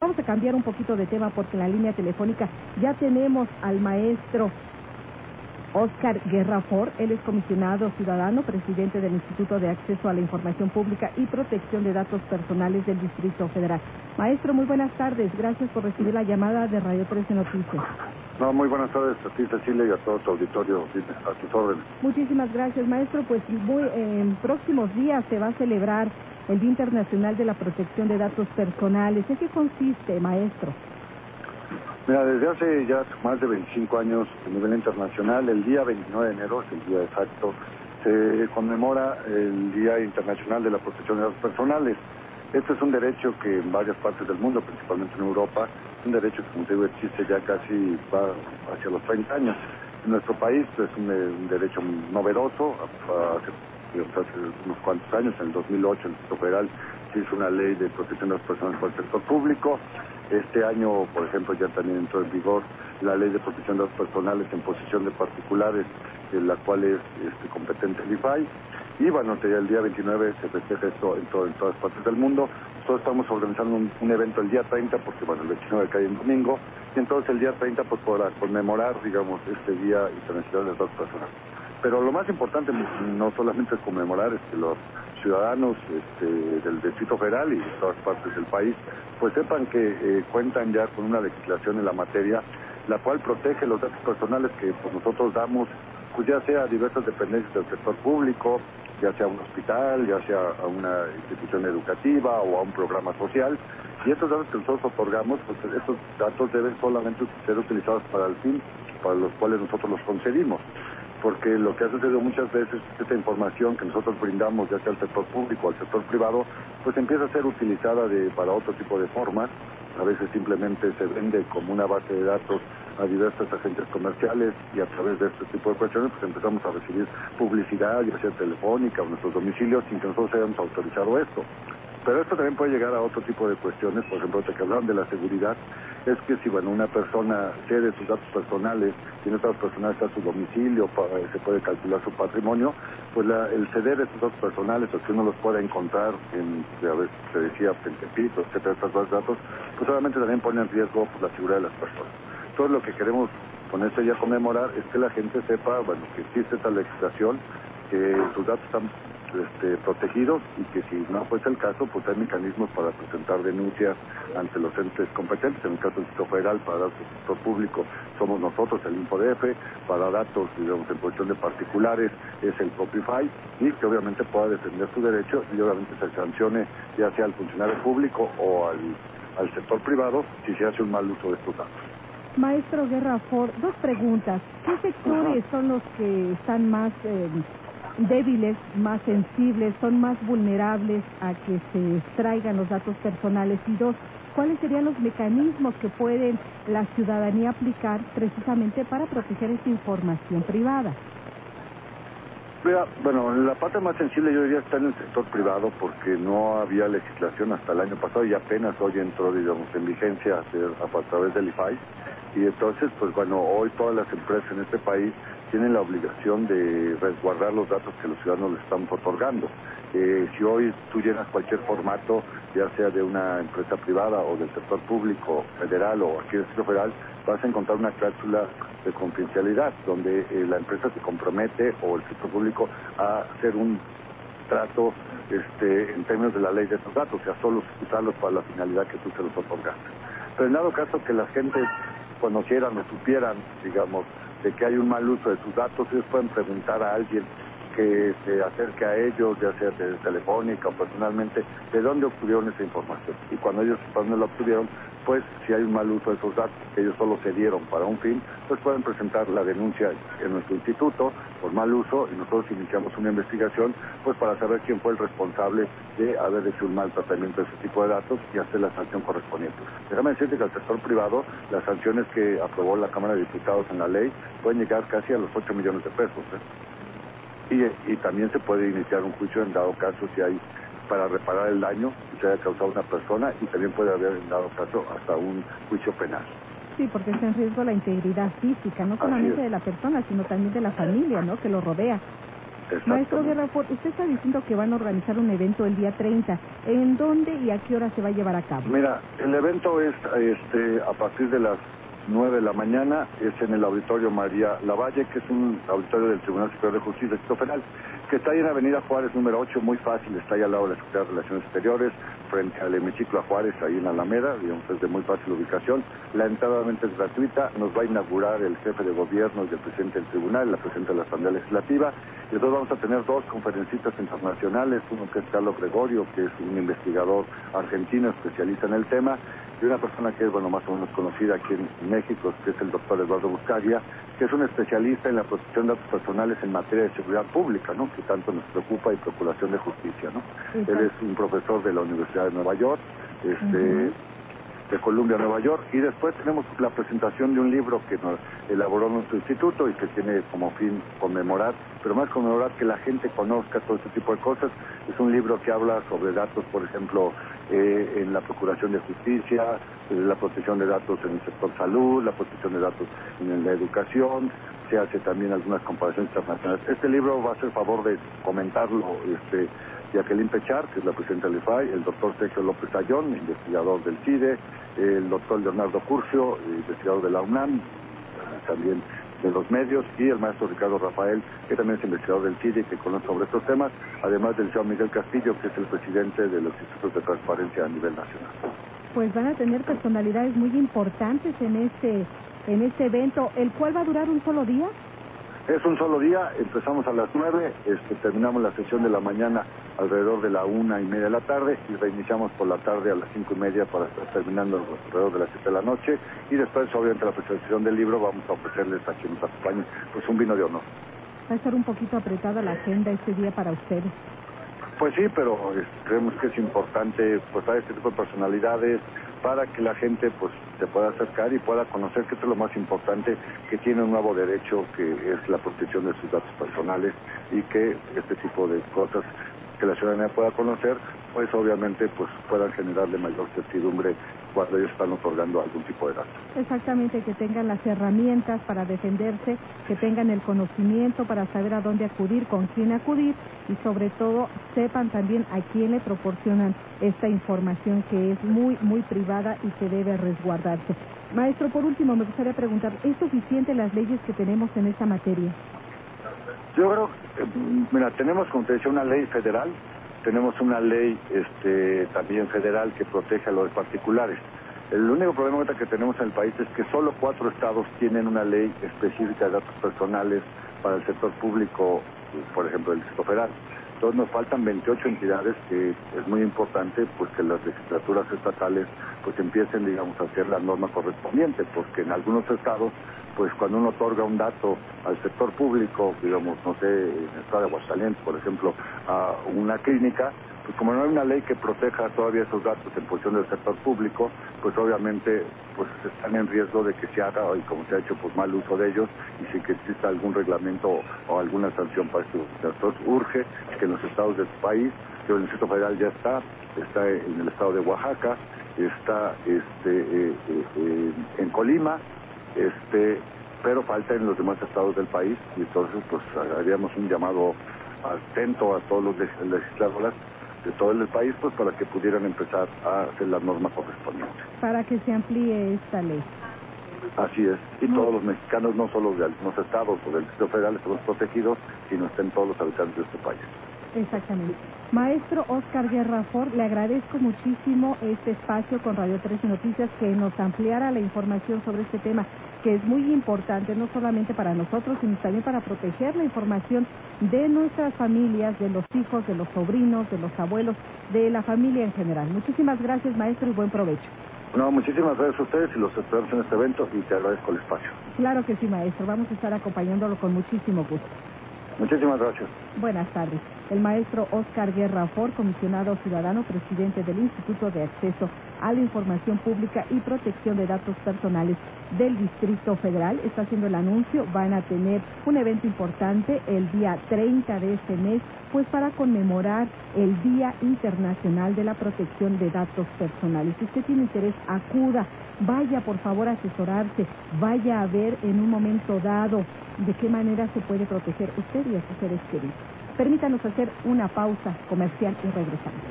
Vamos a cambiar un poquito de tema porque en la línea telefónica ya tenemos al maestro Oscar Guerrafor. Él es comisionado ciudadano, presidente del Instituto de Acceso a la Información Pública y Protección de Datos Personales del Distrito Federal. Maestro, muy buenas tardes. Gracias por recibir la llamada de Radio 13 Noticias. No, muy buenas tardes a ti, Cecilia, y a todo tu auditorio, a tus órdenes. Muchísimas gracias, maestro. Pues muy, en próximos días se va a celebrar el Día Internacional de la Protección de Datos Personales. ¿En qué consiste, maestro? Mira, desde hace ya más de 25 años a nivel internacional, el día 29 de enero, es el día exacto, se conmemora el Día Internacional de la Protección de Datos Personales. Este es un derecho que en varias partes del mundo, principalmente en Europa, es un derecho que, como te digo, existe ya casi va hacia los 30 años. En nuestro país es un, derecho novedoso, hace hace unos cuantos años, en el 2008, el Instituto Federal se hizo una ley de protección de las personas por el sector público. Este año, por ejemplo, ya también entró en vigor la ley de protección de datos personales en posesión de particulares, en la cual es este, competente el IFAI. Y bueno, el día 29 se festeja esto en, todo, en todas partes del mundo. Nosotros estamos organizando un, evento el día 30, porque bueno, el 29 cae en domingo, y entonces el día 30 pues para conmemorar, digamos, este Día Internacional de Datos Personales. Pero lo más importante no solamente es conmemorar es que los ciudadanos este, del Distrito Federal y de todas partes del país pues sepan que eh, cuentan ya con una legislación en la materia la cual protege los datos personales que pues, nosotros damos pues ya sea a diversas dependencias del sector público, ya sea un hospital, ya sea a una institución educativa o a un programa social. Y estos datos que nosotros otorgamos, pues estos datos deben solamente ser utilizados para el fin para los cuales nosotros los concedimos porque lo que ha sucedido muchas veces es que esta información que nosotros brindamos, ya sea al sector público o al sector privado, pues empieza a ser utilizada de, para otro tipo de formas. A veces simplemente se vende como una base de datos a diversos agentes comerciales y a través de este tipo de cuestiones pues empezamos a recibir publicidad, ya sea telefónica o nuestros domicilios, sin que nosotros hayamos autorizado esto. Pero esto también puede llegar a otro tipo de cuestiones, por ejemplo, te que hablaban de la seguridad, es que si bueno una persona cede sus datos personales, tiene datos personales a su domicilio, se puede calcular su patrimonio, pues el ceder de sus datos personales o que uno los pueda encontrar en, a veces se decía, en Tepito, etcétera, estos datos, pues obviamente también pone en riesgo pues, la seguridad de las personas. Todo lo que queremos con este día conmemorar es que la gente sepa, bueno, que existe esta legislación, que sus datos están este, protegidos y que si no fuese el caso, pues hay mecanismos para presentar denuncias ante los entes competentes. En el caso del Instituto Federal, para datos del sector público, somos nosotros, el INPODF, para datos, digamos, en cuestión de particulares, es el IFAI, y que obviamente pueda defender su derecho y obviamente se sancione ya sea al funcionario público o al, al sector privado si se hace un mal uso de estos datos. Maestro Guerra Ford, dos preguntas. ¿Qué sectores son los que están más eh, débiles, más sensibles, son más vulnerables a que se extraigan los datos personales? Y dos, ¿cuáles serían los mecanismos que pueden la ciudadanía aplicar precisamente para proteger esta información privada? bueno, la parte más sensible yo diría está en el sector privado porque no había legislación hasta el año pasado y apenas hoy entró, digamos, en vigencia a, través del IFAI. Y entonces, pues bueno, hoy todas las empresas en este país tienen la obligación de resguardar los datos que los ciudadanos les estamos otorgando. Eh, si hoy tú llenas cualquier formato, ya sea de una empresa privada o del sector público, federal o aquí del sector federal, vas a encontrar una cláusula de confidencialidad donde eh, la empresa se compromete o el sector público a hacer un trato este, en términos de la ley de esos datos, o sea, solo usarlos para la finalidad que tú se los otorgaste. Pero en dado caso que la gente conocieran o supieran, digamos, de que hay un mal uso de sus datos, ellos pueden preguntar a alguien que se acerque a ellos, ya sea de telefónica o personalmente, de dónde obtuvieron esa información. Y cuando ellos cuando la obtuvieron, pues si hay un mal uso de esos datos que ellos solo se dieron para un fin, pues pueden presentar la denuncia en nuestro instituto por mal uso y nosotros iniciamos una investigación pues para saber quién fue el responsable de haber hecho un mal tratamiento de ese tipo de datos y hacer la sanción correspondiente. Déjame decirte que al sector privado las sanciones que aprobó la Cámara de Diputados en la ley pueden llegar casi a los 8 millones de pesos. ¿eh? Y, también se puede iniciar un juicio en dado caso si hay para reparar el daño que se haya causado una persona y también puede haber en dado caso hasta un juicio penal. Sí, porque está en riesgo la integridad física, no solamente de la persona, sino también de la familia, ¿no? Que lo rodea. Maestro Guerra, usted está diciendo que van a organizar un evento el día 30. ¿En dónde y a qué hora se va a llevar a cabo? Mira, el evento es este, a partir de las 9 de la mañana, es en el Auditorio María Lavalle, que es un auditorio del Tribunal Superior de Justicia Distrito Federal, que está ahí en Avenida Juárez número 8, muy fácil, está ahí al lado de la Secretaría de Relaciones Exteriores, frente al hemiciclo a Juárez, ahí en Alameda, digamos, es de muy fácil ubicación. La entrada es gratuita, nos va a inaugurar el jefe de gobierno y el presidente del tribunal, la presidenta de la Asamblea Legislativa, y entonces vamos a tener dos conferencistas internacionales, uno que es Carlos Gregorio, que es un investigador argentino especialista en el tema, y una persona que es, bueno, más o menos conocida aquí en México, que es el doctor Eduardo Buscaria, que es un especialista en la protección de datos personales en materia de seguridad pública, ¿no? Que tanto nos preocupa y procuración de justicia, ¿no? Él es un profesor de la Universidad de Nueva York, este, de Columbia, Nueva York, y después tenemos la presentación de un libro que nos elaboró nuestro instituto y que tiene como fin conmemorar, pero más conmemorar que la gente conozca todo este tipo de cosas. Es un libro que habla sobre datos, por ejemplo, eh, en la procuración de justicia, eh, la protección de datos en el sector salud, la protección de datos en la educación, se hace también algunas comparaciones internacionales. Este libro va a ser favor de comentarlo este, Jacqueline Pechar, que es la presidenta del IFAI, el doctor Sergio López Ayón, investigador del CIDE, el doctor Leonardo Curcio, investigador de la UNAM, también de los medios, y el maestro Ricardo Rafael, que también es investigador del CIDE y que conoce sobre estos temas, además del señor Miguel Castillo, que es el presidente de los institutos de transparencia a nivel nacional. Pues van a tener personalidades muy importantes en este en este evento, el cual va a durar un solo día. Es un solo día, empezamos a las nueve, este, terminamos la sesión de la mañana alrededor de la una y media de la tarde y reiniciamos por la tarde a las cinco y media para estar terminando alrededor de las siete de la noche y después obviamente la presentación del libro vamos a ofrecerles a quienes nos acompañen pues un vino de honor. Va a estar un poquito apretada la agenda este día para ustedes. Pues sí, pero creemos que es importante pues a este tipo de personalidades para que la gente pues se pueda acercar y pueda conocer que esto es lo más importante, que tiene un nuevo derecho que es la protección de sus datos personales y que este tipo de cosas que la ciudadanía pueda conocer, pues obviamente pues puedan generarle mayor certidumbre cuando ellos están otorgando algún tipo de datos. Exactamente, que tengan las herramientas para defenderse, que tengan el conocimiento para saber a dónde acudir, con quién acudir y sobre todo sepan también a quién le proporcionan esta información que es muy, muy privada y que debe resguardarse. Maestro, por último, me gustaría preguntar, ¿es suficiente las leyes que tenemos en esta materia? Yo creo, mira, tenemos, como te decía, una ley federal, tenemos una ley este, también federal que protege a los particulares. El único problema que tenemos en el país es que solo cuatro estados tienen una ley específica de datos personales para el sector público, por ejemplo, el Distrito Federal. Entonces nos faltan 28 entidades que es muy importante pues que las legislaturas estatales pues empiecen digamos a hacer la norma correspondiente porque en algunos estados pues cuando uno otorga un dato al sector público, digamos, no sé, en el estado de Aguascalientes, por ejemplo, a una clínica, pues como no hay una ley que proteja todavía esos datos en función del sector público, pues obviamente pues están en riesgo de que se haga, y como se ha hecho, pues mal uso de ellos, y si que exista algún reglamento o alguna sanción para esto. Entonces urge que en los estados de tu país, que el Distrito Federal ya está, está en el estado de Oaxaca, está este, eh, eh, eh, en Colima, este, pero falta en los demás estados del país y entonces pues haríamos un llamado atento a todos los legisladores de todo el país pues para que pudieran empezar a hacer la norma correspondiente. Para que se amplíe esta ley. Así es, y todos los mexicanos, no solo de algunos estados o del Distrito Federal, estamos protegidos, sino estén todos los habitantes de este país. Exactamente. Maestro Oscar Guerra Ford, le agradezco muchísimo este espacio con Radio 13 Noticias que nos ampliara la información sobre este tema, que es muy importante no solamente para nosotros, sino también para proteger la información de nuestras familias, de los hijos, de los sobrinos, de los abuelos, de la familia en general. Muchísimas gracias, maestro, y buen provecho. No, muchísimas gracias a ustedes y los esperamos en este evento y te agradezco el espacio. Claro que sí, maestro. Vamos a estar acompañándolo con muchísimo gusto. Muchísimas gracias. Buenas tardes. El maestro Oscar Guerra Ford, comisionado ciudadano, presidente del Instituto de Acceso a la Información Pública y Protección de Datos Personales del Distrito Federal, está haciendo el anuncio. Van a tener un evento importante el día 30 de este mes pues para conmemorar el Día Internacional de la Protección de Datos Personales. Si usted tiene interés, acuda, vaya por favor a asesorarse, vaya a ver en un momento dado de qué manera se puede proteger usted y a sus seres queridos. Permítanos hacer una pausa comercial y regresamos.